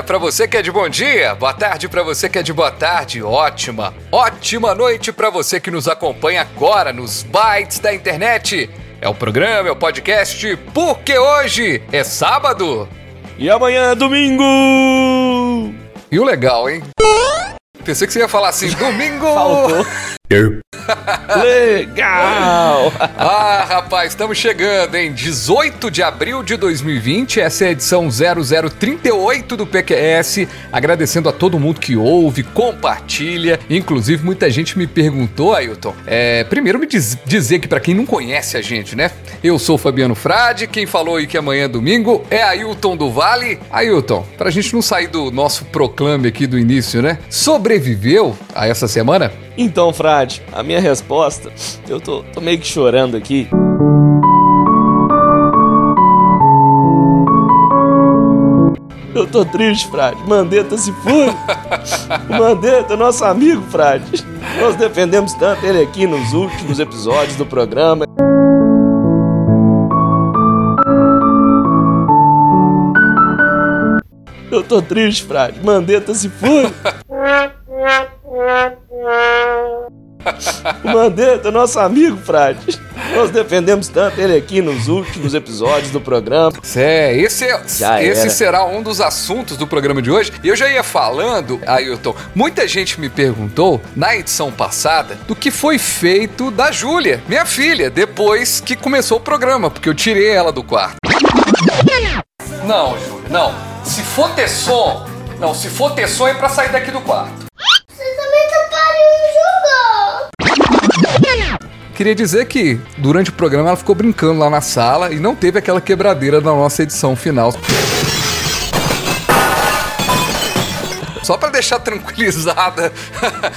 Dia para você que é de bom dia, boa tarde para você que é de boa tarde, ótima, ótima noite para você que nos acompanha agora nos bytes da internet. É o programa, é o podcast, porque hoje é sábado. E amanhã é domingo! E o legal, hein? Pensei que você ia falar assim, domingo! Faltou. Legal! Ah, rapaz, estamos chegando, hein? 18 de abril de 2020, essa é a edição 0038 do PQS. Agradecendo a todo mundo que ouve, compartilha. Inclusive, muita gente me perguntou, Ailton. É, primeiro, me diz- dizer que para quem não conhece a gente, né? Eu sou o Fabiano Frade, quem falou aí que amanhã é domingo é Ailton do Vale. Ailton, pra gente não sair do nosso proclame aqui do início, né? Sobreviveu a essa semana? Então, Frade, a minha resposta, eu tô, tô meio que chorando aqui. Eu tô triste, Frade. Mandetta se foi. O Mandetta, nosso amigo, Frade. Nós defendemos tanto ele aqui nos últimos episódios do programa. Eu tô triste, Frade. Mandetta se foi. O Mandetta, nosso amigo, Frade. Nós defendemos tanto ele aqui nos últimos episódios do programa. É, esse, é- Já esse era. será um dos assuntos do programa de hoje. E eu já ia falando, Ailton, muita gente me perguntou na edição passada do que foi feito da Júlia, minha filha, depois que começou o programa, porque eu tirei ela do quarto. Não, Júlia, não. Se for ter som, não, se for ter som é pra sair daqui do quarto. Queria dizer que durante o programa ela ficou brincando lá na sala e não teve aquela quebradeira na nossa edição final. Só pra deixar tranquilizada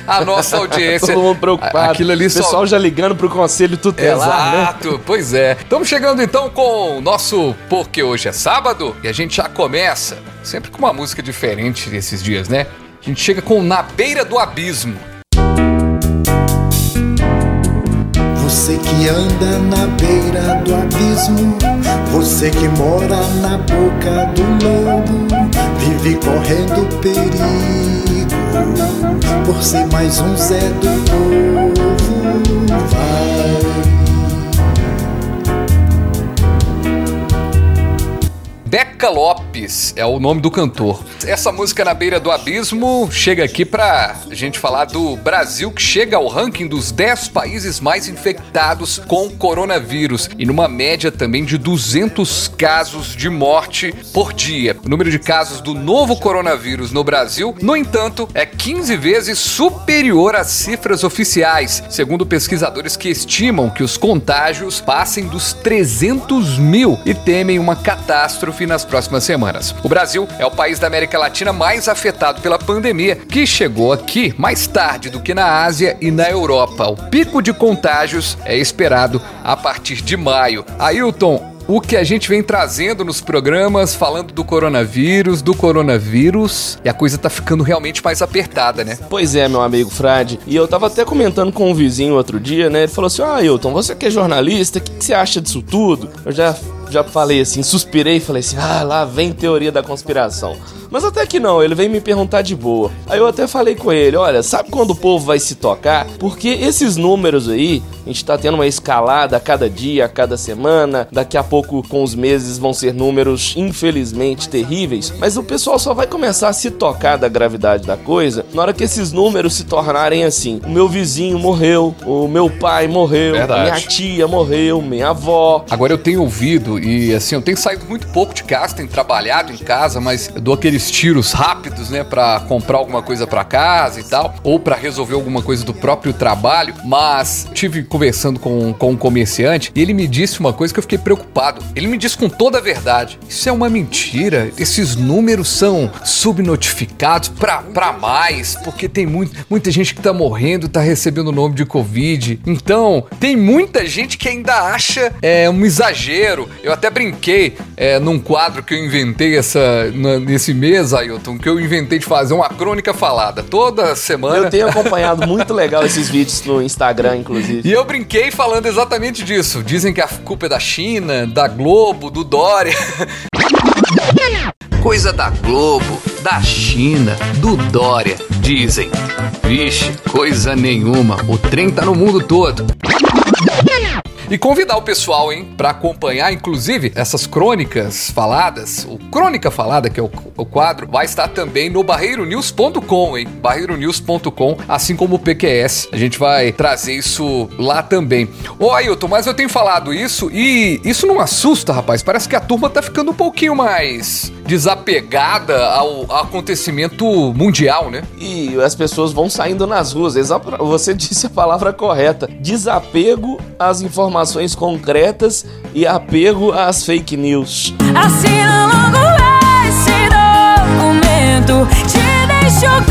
a nossa audiência. Todo mundo preocupado. Aquilo ali o só pessoal já ligando pro conselho tutelar, né? Exato, pois é. Estamos chegando então com o nosso Porque Hoje é Sábado e a gente já começa sempre com uma música diferente esses dias, né? A gente chega com Na Beira do Abismo. Você que anda na beira do abismo, você que mora na boca do lodo, vive correndo perigo por ser mais um Zé do povo. Vai. Beca Lopes é o nome do cantor. Essa música Na Beira do Abismo chega aqui pra gente falar do Brasil que chega ao ranking dos 10 países mais infectados com coronavírus e numa média também de 200 casos de morte por dia. O número de casos do novo coronavírus no Brasil, no entanto, é 15 vezes superior às cifras oficiais, segundo pesquisadores que estimam que os contágios passem dos 300 mil e temem uma catástrofe nas próximas semanas. O Brasil é o país da América Latina mais afetado pela pandemia, que chegou aqui mais tarde do que na Ásia e na Europa. O pico de contágios é esperado a partir de maio. Ailton, o que a gente vem trazendo nos programas, falando do coronavírus, do coronavírus, e a coisa tá ficando realmente mais apertada, né? Pois é, meu amigo Frade. E eu tava até comentando com um vizinho outro dia, né? Ele falou assim: Ah, Hilton, você que é jornalista, o que, que você acha disso tudo? Eu já, já falei assim, suspirei e falei assim: Ah, lá vem teoria da conspiração. Mas até que não, ele veio me perguntar de boa. Aí eu até falei com ele: Olha, sabe quando o povo vai se tocar? Porque esses números aí, a gente tá tendo uma escalada a cada dia, a cada semana. Daqui a pouco, com os meses, vão ser números infelizmente terríveis. Mas o pessoal só vai começar a se tocar da gravidade da coisa na hora que esses números se tornarem assim: o meu vizinho morreu, o meu pai morreu, Verdade. minha tia morreu, minha avó. Agora eu tenho ouvido e assim, eu tenho saído muito pouco de casa, tenho trabalhado em casa, mas eu dou aqueles aqueles tiros rápidos, né, para comprar alguma coisa para casa e tal, ou para resolver alguma coisa do próprio trabalho, mas tive conversando com, com um comerciante e ele me disse uma coisa que eu fiquei preocupado. Ele me disse com toda a verdade: Isso é uma mentira. Esses números são subnotificados para mais, porque tem muito, muita gente que tá morrendo, tá recebendo o nome de Covid. Então, tem muita gente que ainda acha é, um exagero. Eu até brinquei é, num quadro que eu inventei essa, na- nesse mês, Ailton, que eu inventei de fazer uma crônica falada toda semana. Eu tenho acompanhado muito legal esses vídeos no Instagram, inclusive. E eu brinquei falando exatamente disso. Dizem que a culpa é da China, da Globo, do Dória. Coisa da Globo, da China, do Dória, dizem. Vixe, coisa nenhuma. O trem tá no mundo todo. E convidar o pessoal, hein, para acompanhar, inclusive, essas crônicas faladas. O Crônica Falada, que é o, o quadro, vai estar também no barreironews.com, hein? barreironews.com, assim como o PQS. A gente vai trazer isso lá também. Ô, Ailton, mas eu tenho falado isso e isso não assusta, rapaz. Parece que a turma tá ficando um pouquinho mais desapegada ao acontecimento mundial, né? E as pessoas vão saindo nas ruas. Você disse a palavra correta. Desapego às informações concretas e apego às fake news. Assina logo esse documento. Te deixo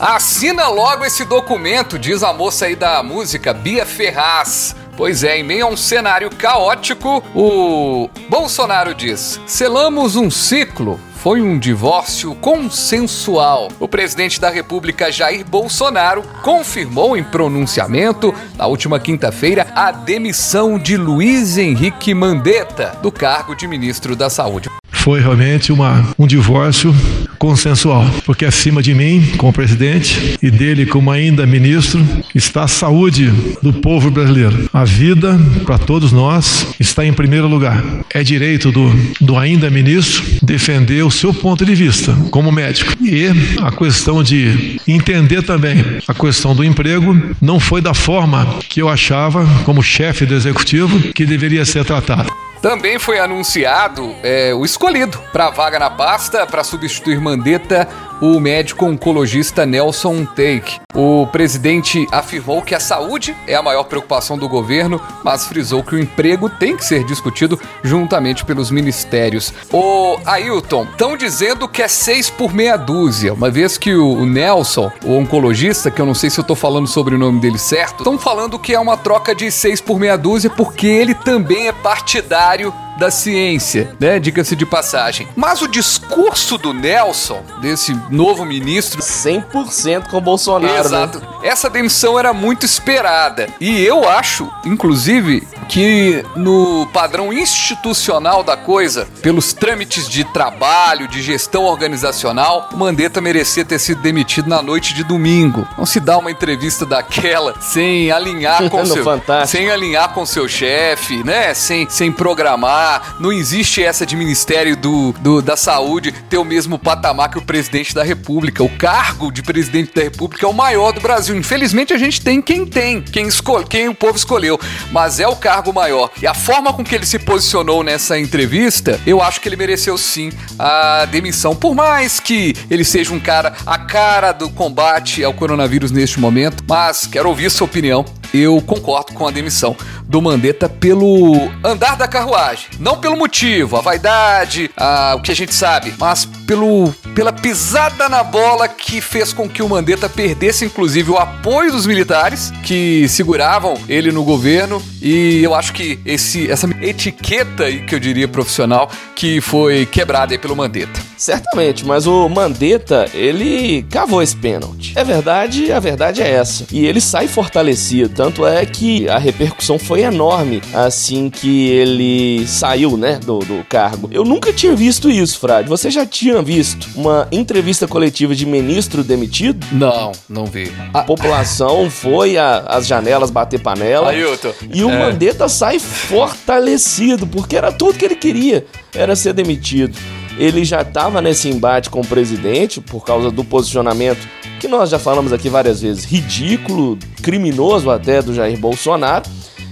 Assina logo esse documento, diz a moça aí da música, Bia Ferraz. Pois é, em meio a um cenário caótico, o Bolsonaro diz: selamos um ciclo. Foi um divórcio consensual. O presidente da República, Jair Bolsonaro, confirmou em pronunciamento, na última quinta-feira, a demissão de Luiz Henrique Mandetta do cargo de ministro da Saúde. Foi realmente uma, um divórcio consensual, porque acima de mim, como presidente, e dele como ainda ministro, está a saúde do povo brasileiro. A vida, para todos nós, está em primeiro lugar. É direito do, do ainda ministro defender o seu ponto de vista como médico. E a questão de entender também a questão do emprego não foi da forma que eu achava, como chefe do executivo, que deveria ser tratado. Também foi anunciado é, o escolhido para a vaga na pasta para substituir Mandetta, o médico oncologista Nelson Take. O presidente afirmou que a saúde é a maior preocupação do governo, mas frisou que o emprego tem que ser discutido juntamente pelos ministérios. O Ailton, estão dizendo que é seis por meia dúzia, uma vez que o Nelson, o oncologista, que eu não sei se eu tô falando sobre o nome dele certo, estão falando que é uma troca de seis por meia dúzia porque ele também é partidário da ciência, né? Diga-se de passagem. Mas o discurso do Nelson, desse novo ministro, 100% com o Bolsonaro, né? Exato. Essa demissão era muito esperada. E eu acho, inclusive, que no padrão institucional da coisa, pelos trâmites de trabalho, de gestão organizacional, o Mandetta merecia ter sido demitido na noite de domingo. Não se dá uma entrevista daquela sem alinhar com seu Fantástico. sem alinhar com seu chefe, né? Sem, sem programar. Não existe essa de Ministério do, do- da Saúde ter o mesmo patamar que o presidente da República. O cargo de presidente da República é o maior do Brasil. Infelizmente, a gente tem quem tem, quem, escolhe, quem o povo escolheu. Mas é o cargo maior. E a forma com que ele se posicionou nessa entrevista, eu acho que ele mereceu sim a demissão. Por mais que ele seja um cara a cara do combate ao coronavírus neste momento, mas quero ouvir sua opinião. Eu concordo com a demissão do Mandetta pelo andar da carruagem. Não pelo motivo, a vaidade, a- o que a gente sabe, mas pelo, pela pisada na bola que fez com que o Mandetta perdesse, inclusive, o apoio dos militares que seguravam ele no governo. E eu acho que esse, essa etiqueta que eu diria profissional, que foi quebrada pelo Mandetta. Certamente, mas o Mandetta, ele cavou esse pênalti. É verdade, a verdade é essa. E ele sai fortalecido. Tanto é que a repercussão foi enorme assim que ele saiu, né, do, do cargo. Eu nunca tinha visto isso, Frade. Você já tinha visto uma entrevista coletiva de ministro demitido? Não, não vi. A população foi às janelas bater panela. Ailton, E o é. Mandetta sai fortalecido, porque era tudo que ele queria, era ser demitido. Ele já estava nesse embate com o presidente por causa do posicionamento que nós já falamos aqui várias vezes, ridículo, criminoso até do Jair Bolsonaro.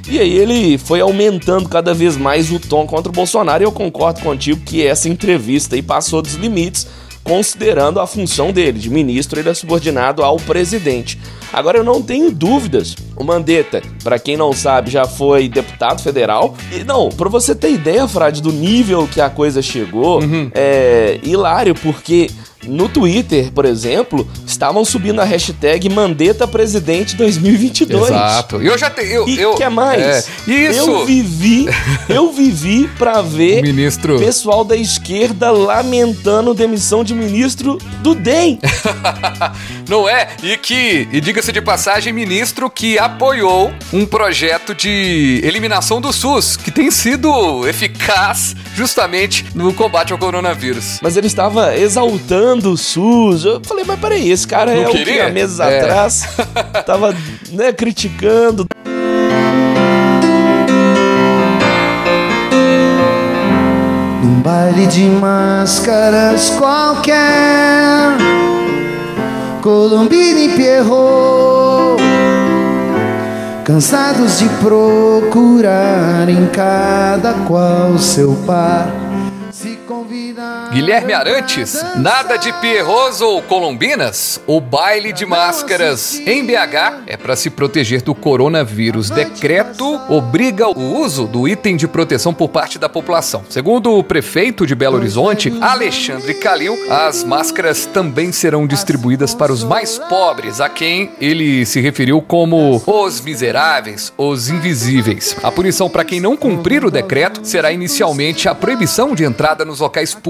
E aí ele foi aumentando cada vez mais o tom contra o Bolsonaro e eu concordo contigo que essa entrevista aí passou dos limites, considerando a função dele, de ministro, ele é subordinado ao presidente. Agora eu não tenho dúvidas. O Mandetta, para quem não sabe, já foi deputado federal. E não, para você ter ideia, Frade, do nível que a coisa chegou, é hilário, porque no Twitter, por exemplo, estavam subindo a hashtag Mandetta Presidente 2022. Exato. E eu já tenho. Eu, E eu, que mais? É, isso. Eu vivi, eu vivi pra ver O ministro. pessoal da esquerda lamentando demissão de ministro do DEM. Não é? E que, e diga-se de passagem, ministro que apoiou um projeto de eliminação do SUS, que tem sido eficaz justamente no combate ao coronavírus. Mas ele estava exaltando o SUS. Eu falei, mas peraí, esse cara Não é o que queria? há meses É. atrás tava né, criticando. Num baile de máscaras qualquer Colombina e Pierrot. Cansados de procurar em cada qual seu par Guilherme Arantes, nada de Pierros ou Colombinas? O baile de máscaras em BH é para se proteger do coronavírus. Decreto obriga o uso do item de proteção por parte da população. Segundo o prefeito de Belo Horizonte, Alexandre Calil, as máscaras também serão distribuídas para os mais pobres, a quem ele se referiu como os miseráveis, os invisíveis. A punição para quem não cumprir o decreto será inicialmente a proibição de entrada nos locais públicos.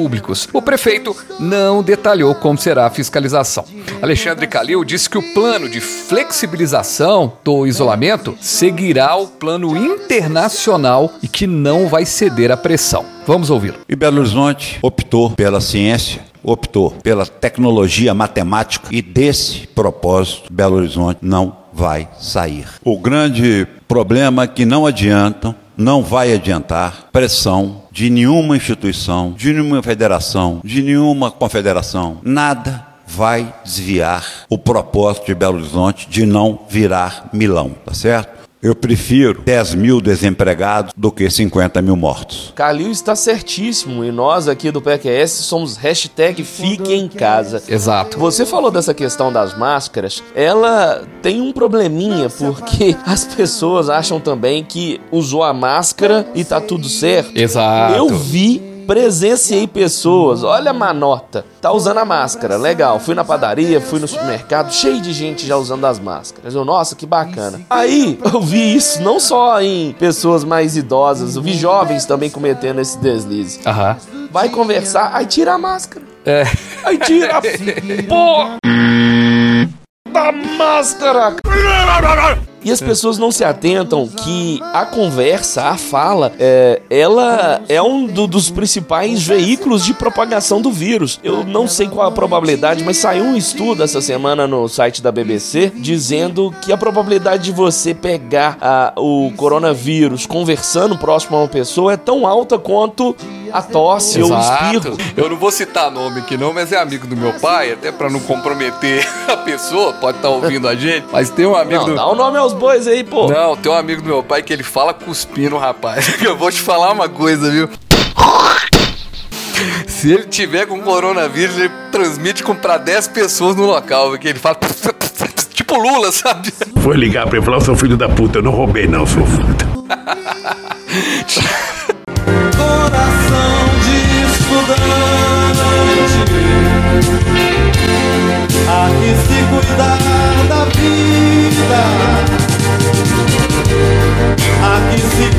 O prefeito não detalhou como será a fiscalização. Alexandre Calil disse que o plano de flexibilização do isolamento seguirá o plano internacional e que não vai ceder à pressão. Vamos ouvi-lo. E Belo Horizonte optou pela ciência, optou pela tecnologia matemática e desse propósito Belo Horizonte não vai sair. O grande problema é que não adiantam, não vai adiantar pressão de nenhuma instituição, de nenhuma federação, de nenhuma confederação, nada vai desviar o propósito de Belo Horizonte de não virar Milão, tá certo? Eu prefiro 10 mil desempregados do que 50 mil mortos. Calil está certíssimo e nós aqui do PQS somos hashtag Fique em Casa. Exato. Você falou dessa questão das máscaras, ela tem um probleminha porque as pessoas acham também que usou a máscara e tá tudo certo. Exato. Eu vi, presenciei pessoas, olha a manota, tá usando a máscara, legal. Fui na padaria, fui no supermercado, cheio de gente já usando as máscaras. Eu, nossa, que bacana. Aí eu vi isso não só em pessoas mais idosas, eu vi jovens também cometendo esse deslize. Aham. Vai conversar, aí tira a máscara. É. Aí tira a porra da máscara. E as pessoas não se atentam que a conversa, a fala, é, ela é um do- dos principais veículos de propagação do vírus. Eu não sei qual a probabilidade, mas saiu um estudo essa semana no site da BBC dizendo que a probabilidade de você pegar a- o coronavírus conversando próximo a uma pessoa é tão alta quanto a tosse ou o espirro. Eu não vou citar nome aqui não, mas é amigo do meu pai, até pra não comprometer a pessoa, pode estar ouvindo a gente, mas tem um amigo Não, do... dá o nome aos bois aí, pô. Não, tem um amigo do meu pai que ele fala cuspindo, rapaz. Eu vou te falar uma coisa, viu? Se ele tiver com coronavírus, ele transmite com pra 10 pessoas no local, porque ele fala. Tipo Lula, sabe? Foi ligar pra ele e falar, seu filho da puta, eu não roubei não, seu puta. Coração de estudante Há que se cuidar da vida que se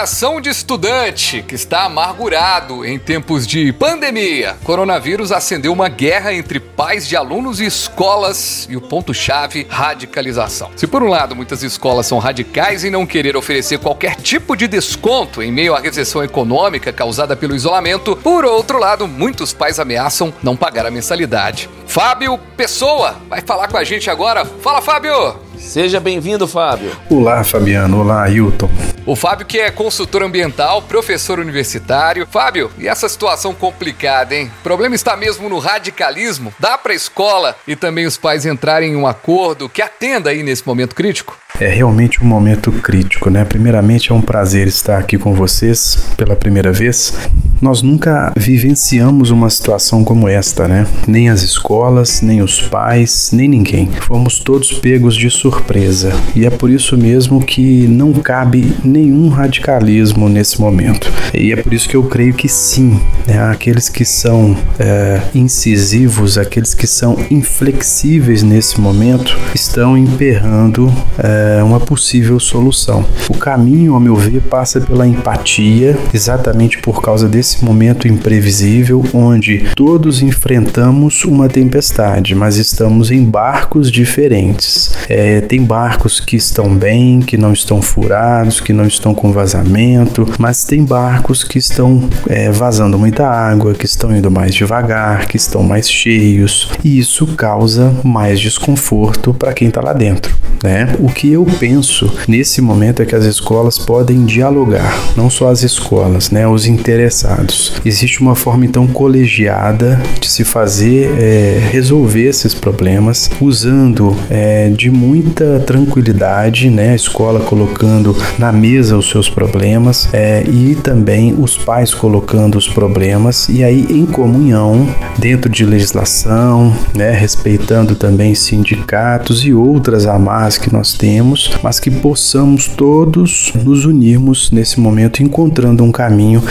Coração de estudante que está amargurado em tempos de pandemia. Coronavírus acendeu uma guerra entre pais de alunos e escolas e o ponto-chave, radicalização. Se por um lado muitas escolas são radicais em não querer oferecer qualquer tipo de desconto em meio à recessão econômica causada pelo isolamento, por outro lado, muitos pais ameaçam não pagar a mensalidade. Fábio Pessoa vai falar com a gente agora. Fala, Fábio! Seja bem-vindo, Fábio. Olá, Fabiano. Olá, Ailton. O Fábio, que é consultor ambiental, professor universitário. Fábio, e essa situação complicada, hein? O problema está mesmo no radicalismo? Dá para a escola e também os pais entrarem em um acordo que atenda aí nesse momento crítico? É realmente um momento crítico, né? Primeiramente, é um prazer estar aqui com vocês pela primeira vez. Nós nunca vivenciamos uma situação como esta, né? Nem as escolas, nem os pais, nem ninguém. Fomos todos pegos de surpresa. E é por isso mesmo que não cabe nenhum radicalismo nesse momento. E é por isso que eu creio que sim, né? aqueles que são é, incisivos, aqueles que são inflexíveis nesse momento, estão emperrando. É, uma possível solução. O caminho, ao meu ver, passa pela empatia, exatamente por causa desse momento imprevisível onde todos enfrentamos uma tempestade, mas estamos em barcos diferentes. É, tem barcos que estão bem, que não estão furados, que não estão com vazamento, mas tem barcos que estão é, vazando muita água, que estão indo mais devagar, que estão mais cheios, e isso causa mais desconforto para quem está lá dentro. Né? O que eu penso nesse momento é que as escolas podem dialogar, não só as escolas, né, os interessados. Existe uma forma então colegiada de se fazer é, resolver esses problemas usando é, de muita tranquilidade, né, a escola colocando na mesa os seus problemas é, e também os pais colocando os problemas e aí em comunhão dentro de legislação, né, respeitando também sindicatos e outras amarras que nós temos, mas que possamos todos nos unirmos nesse momento, encontrando um caminho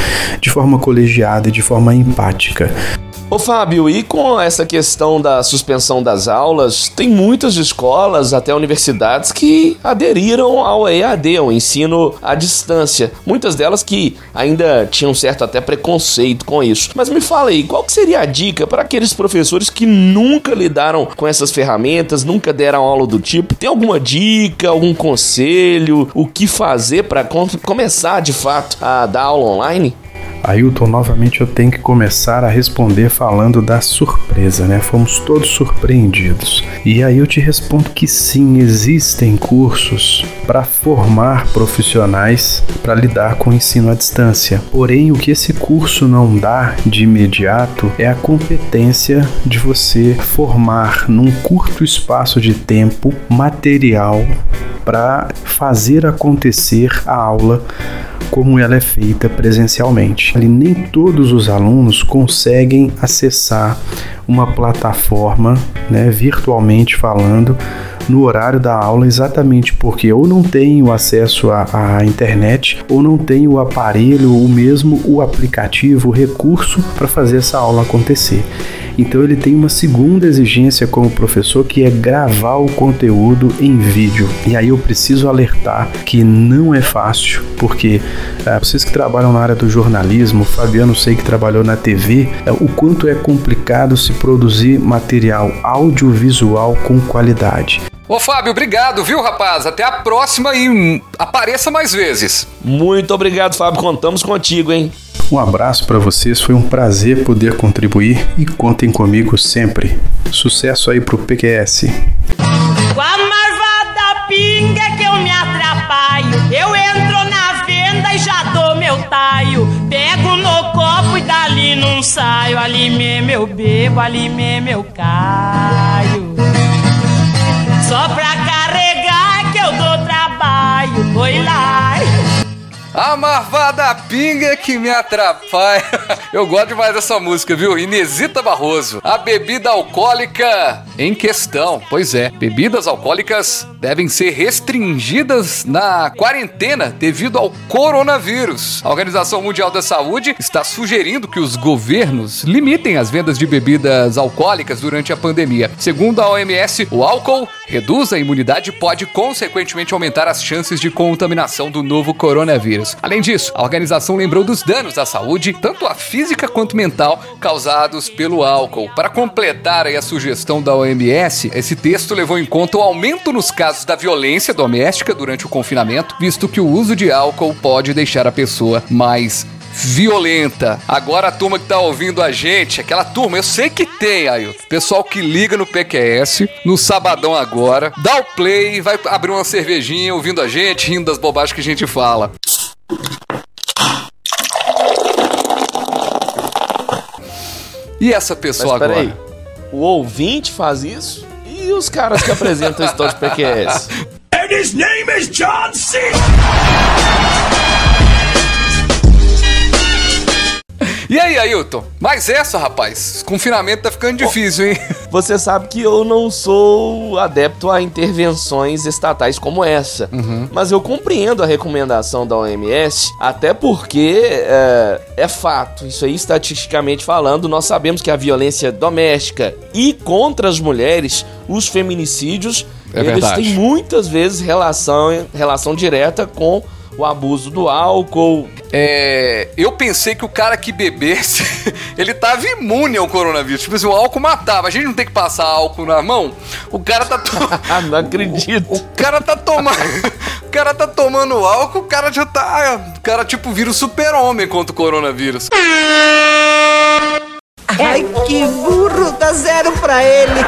de forma colegiada e de forma empática. Ô Fábio, e com essa questão da suspensão das aulas, tem muitas escolas, até universidades, que aderiram ao EAD, ao ensino à distância. Muitas delas que ainda tinham certo até preconceito com isso. Mas me fala aí, qual seria a dica para aqueles professores que nunca lidaram com essas ferramentas, nunca deram aula do tipo? Tem alguma dica, algum conselho, o que fazer para começar de fato a dar aula online? Ailton, novamente eu tenho que começar a responder falando da surpresa, né? Fomos todos surpreendidos. E aí eu te respondo que sim, existem cursos para formar profissionais para lidar com o ensino à distância. Porém, o que esse curso não dá de imediato é a competência de você formar num curto espaço de tempo material para fazer acontecer a aula como ela é feita presencialmente. Ali nem todos os alunos conseguem acessar uma plataforma, né, virtualmente falando, no horário da aula, exatamente porque ou não tem o acesso à, à internet ou não tem o aparelho, ou mesmo o aplicativo, o recurso para fazer essa aula acontecer. Então ele tem uma segunda exigência como professor que é gravar o conteúdo em vídeo. E aí eu preciso alertar que não é fácil, porque é, vocês que trabalham na área do jornalismo, Fabiano sei que trabalhou na TV, é, o quanto é complicado se produzir material audiovisual com qualidade. Ô Fábio, obrigado, viu, rapaz? Até a próxima e apareça mais vezes. Muito obrigado, Fábio. Contamos contigo, hein? Um abraço para vocês, foi um prazer poder contribuir e contem comigo sempre. Sucesso aí pro PQS. Com a marvada pinga que eu me atrapalho, eu entro na venda e já dou meu taio. Pego no copo e dali não saio, ali bebo, ali. A marvada pinga que me atrapalha. Eu gosto demais dessa música, viu? Inesita Barroso. A bebida alcoólica em questão. Pois é, bebidas alcoólicas devem ser restringidas na quarentena devido ao coronavírus. A Organização Mundial da Saúde está sugerindo que os governos limitem as vendas de bebidas alcoólicas durante a pandemia. Segundo a OMS, o álcool reduz a imunidade e pode, consequentemente, aumentar as chances de contaminação do novo coronavírus. Além disso, a organização lembrou dos danos à saúde, tanto a física quanto mental, causados pelo álcool. Para completar a sugestão da OMS, esse texto levou em conta o aumento nos casos da violência doméstica durante o confinamento, visto que o uso de álcool pode deixar a pessoa mais violenta. Agora a turma que tá ouvindo a gente, aquela turma, eu sei que tem, aí, pessoal que liga no PQS, no sabadão agora, dá o play, vai abrir uma cervejinha ouvindo a gente, rindo das bobagens que a gente fala. E essa pessoa Mas peraí, agora? o ouvinte faz isso? E os caras que apresentam a história de PQS? And his name is John C. E aí, Ailton? Mas essa, rapaz, confinamento tá ficando difícil, hein? Você sabe que eu não sou adepto a intervenções estatais como essa. Mas eu compreendo a recomendação da OMS, até porque é, é fato, isso aí estatisticamente falando, nós sabemos que a violência doméstica e contra as mulheres, os feminicídios, É eles verdade. têm muitas vezes relação, relação direta com o abuso do álcool. É, eu pensei que o cara que bebesse, ele tava imune ao coronavírus. Tipo assim, o álcool matava. A gente não tem que passar álcool na mão. O cara tá. To... Ah, não acredito. O cara tá tomando. O cara tá tomando álcool, o cara já tá. O cara, tipo, vira o super-homem contra o coronavírus. Ai, que burro, dá zero pra ele.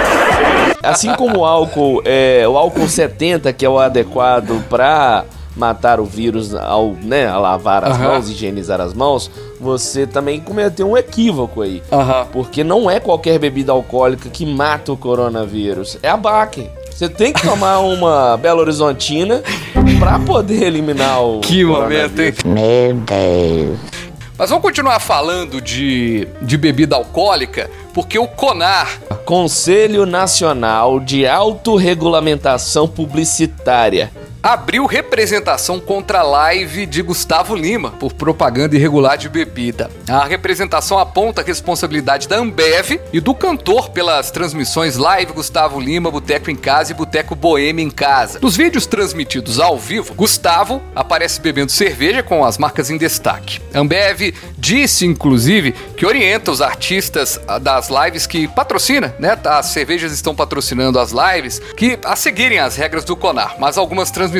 Assim como o álcool, é, o álcool 70, que é o adequado para matar o vírus ao, né, a lavar as Aham. mãos, higienizar as mãos, você também cometeu um equívoco aí. Aham. Porque não é qualquer bebida alcoólica que mata o coronavírus, é a Baque. Você tem que tomar uma Belo Horizontina pra poder eliminar o Que momento, hein? Meu Deus. Mas vamos continuar falando de, de bebida alcoólica, porque o CONAR, Conselho Nacional de Autorregulamentação Publicitária. Abriu representação contra a live de Gustavo Lima por propaganda irregular de bebida. A representação aponta a responsabilidade da Ambev e do cantor pelas transmissões live Gustavo Lima, Boteco em Casa e Boteco Boêmia em Casa. Nos vídeos transmitidos ao vivo, Gustavo aparece bebendo cerveja com as marcas em destaque. A Ambev disse, inclusive, que orienta os artistas das lives que patrocina, né? As cervejas estão patrocinando as lives, que a seguirem as regras do Conar. Mas algumas transmissões,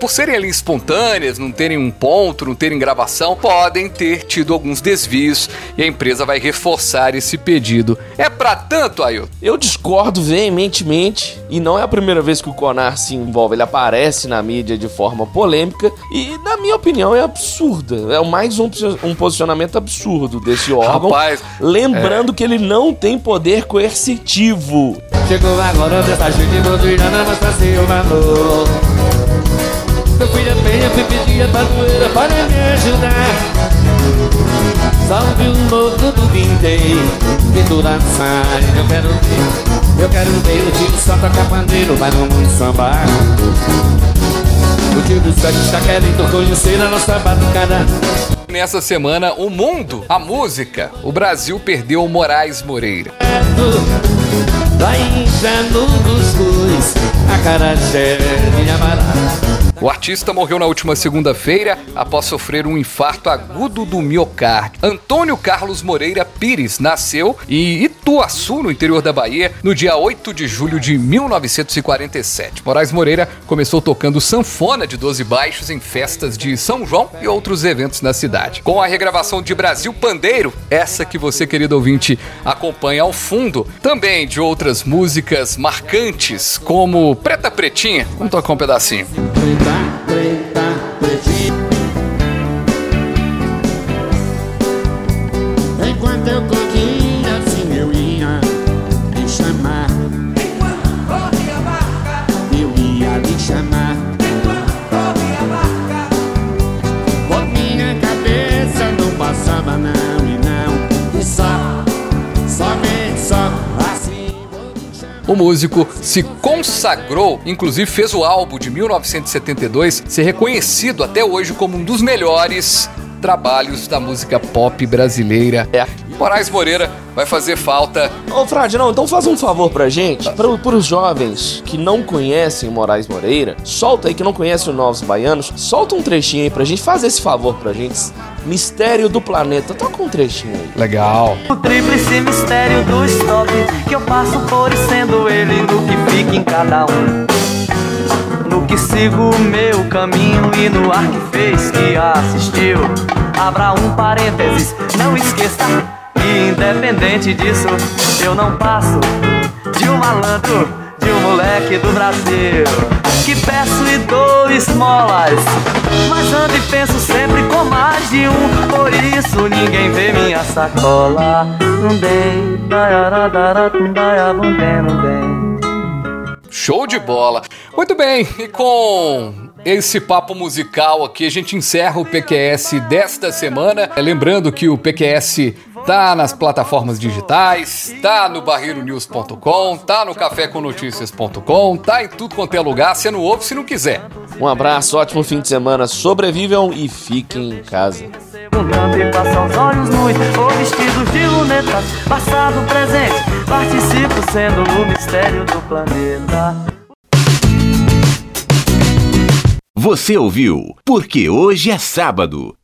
por serem ali espontâneas, não terem um ponto, não terem gravação, podem ter tido alguns desvios e a empresa vai reforçar esse pedido. É pra tanto, Ailton? Eu discordo veementemente e não é a primeira vez que o Conar se envolve, ele aparece na mídia de forma polêmica e, na minha opinião, é absurda. É mais um, um posicionamento absurdo desse órgão. Rapaz, lembrando que ele não tem poder coercitivo. Chegou agora, dessa gente doutrina, mas pra ser o valor. Eu fui da penha, fui pedir a padroeira para me ajudar. Salve o louco do vintei, pintura sai, eu quero ver. Eu quero ver o tio só tocar pandeiro, mas não muito sambar. O tio do sexo está querendo conhecer a nossa batucada. Nessa semana, o mundo, a música, o Brasil perdeu o Moraes Moreira. Vai entrando dos cus, a cara de amarrar. O artista morreu na última segunda-feira após sofrer um infarto agudo do miocárdio. Antônio Carlos Moreira Pires nasceu em Ituaçu, no interior da Bahia, no dia 8 de julho de 1947. Moraes Moreira começou tocando sanfona de 12 baixos em festas de São João e outros eventos na cidade. Com a regravação de Brasil Pandeiro, essa que você, querido ouvinte, acompanha ao fundo, também de outras músicas marcantes, como Preta Pretinha. Vamos tocar um pedacinho. Enquanto músico se consagrou, inclusive fez o álbum de 1972 ser reconhecido até hoje como um dos melhores trabalhos da música pop brasileira. É. Moraes Moreira vai fazer falta. Ô, Frade, não, então faz um favor pra gente, para os jovens que não conhecem Moraes Moreira, solta aí, que não conhecem o Novos Baianos, solta um trechinho aí pra gente, faz esse favor pra gente. Mistério do Planeta, toca um trechinho aí. Legal. O tríplice mistério do stop Que eu passo por e sendo ele no que fica em cada um No que sigo o meu caminho e no ar que fez que assistiu Abra um parênteses, não esqueça que independente disso, eu não passo de um malandro, de um moleque do Brasil. Que peço e dou esmolas, mas ando e penso sempre com mais de um. Por isso ninguém vê minha sacola. Show de bola. Muito bem, e com esse papo musical aqui, a gente encerra o PQS desta semana. É, Lembrando que o PQS tá nas plataformas digitais, tá no barreironews.com, tá no cafécomnoticias.com, tá em tudo quanto é lugar, você não ouve se não quiser. Um abraço, ótimo fim de semana, sobrevivam e fiquem em casa. E passa os olhos nus ou vestidos de lunetas. Passado, presente, participo sendo o mistério do planeta. Você ouviu? Porque hoje é sábado.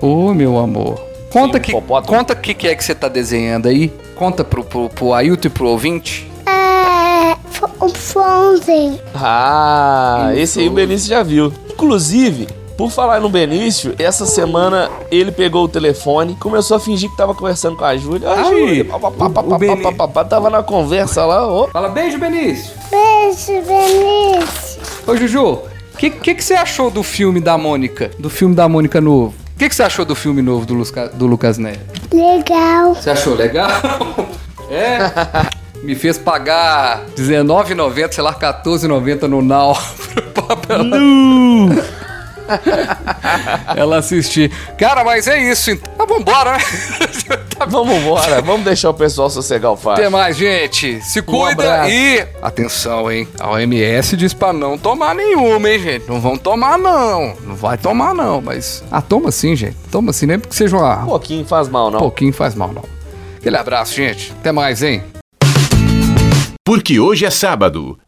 Ô, meu amor. Conta que, conta o que, que é que você tá desenhando aí. Conta pro, pro, pro Ailton e pro ouvinte. É. fo- O Frozen. Ah, esse aí o Benício já viu. Inclusive, por falar no Benício, essa semana ele pegou o telefone, começou a fingir que tava conversando com a Júlia. A Júlia, papapá, tava na conversa lá. Fala, beijo, Benício. Beijo, Benício. Ô, Juju, o que, que, que, você achou do filme da Mônica? Do filme da Mônica novo? O que, que você achou do filme novo do, Lusca, do Lucas Neto? Legal. Você achou legal? é. me fez pagar R$19,90, sei lá, R$14,90 no Now. no. ela, assistir. Cara, mas é isso. Então. Ah, vambora, né? Vamos embora, vamos deixar o pessoal sossegar o fato. Até mais, gente. Se cuida abraço. e. Atenção, hein? A OMS diz pra não tomar nenhuma, hein, gente? Não vão tomar, não. Não vai tomar, não. Mas. Ah, toma sim, gente. Toma sim, nem porque seja uma. Um pouquinho faz mal, não. Um pouquinho faz mal, não. Aquele abraço, gente. Até mais, hein? Porque hoje é sábado.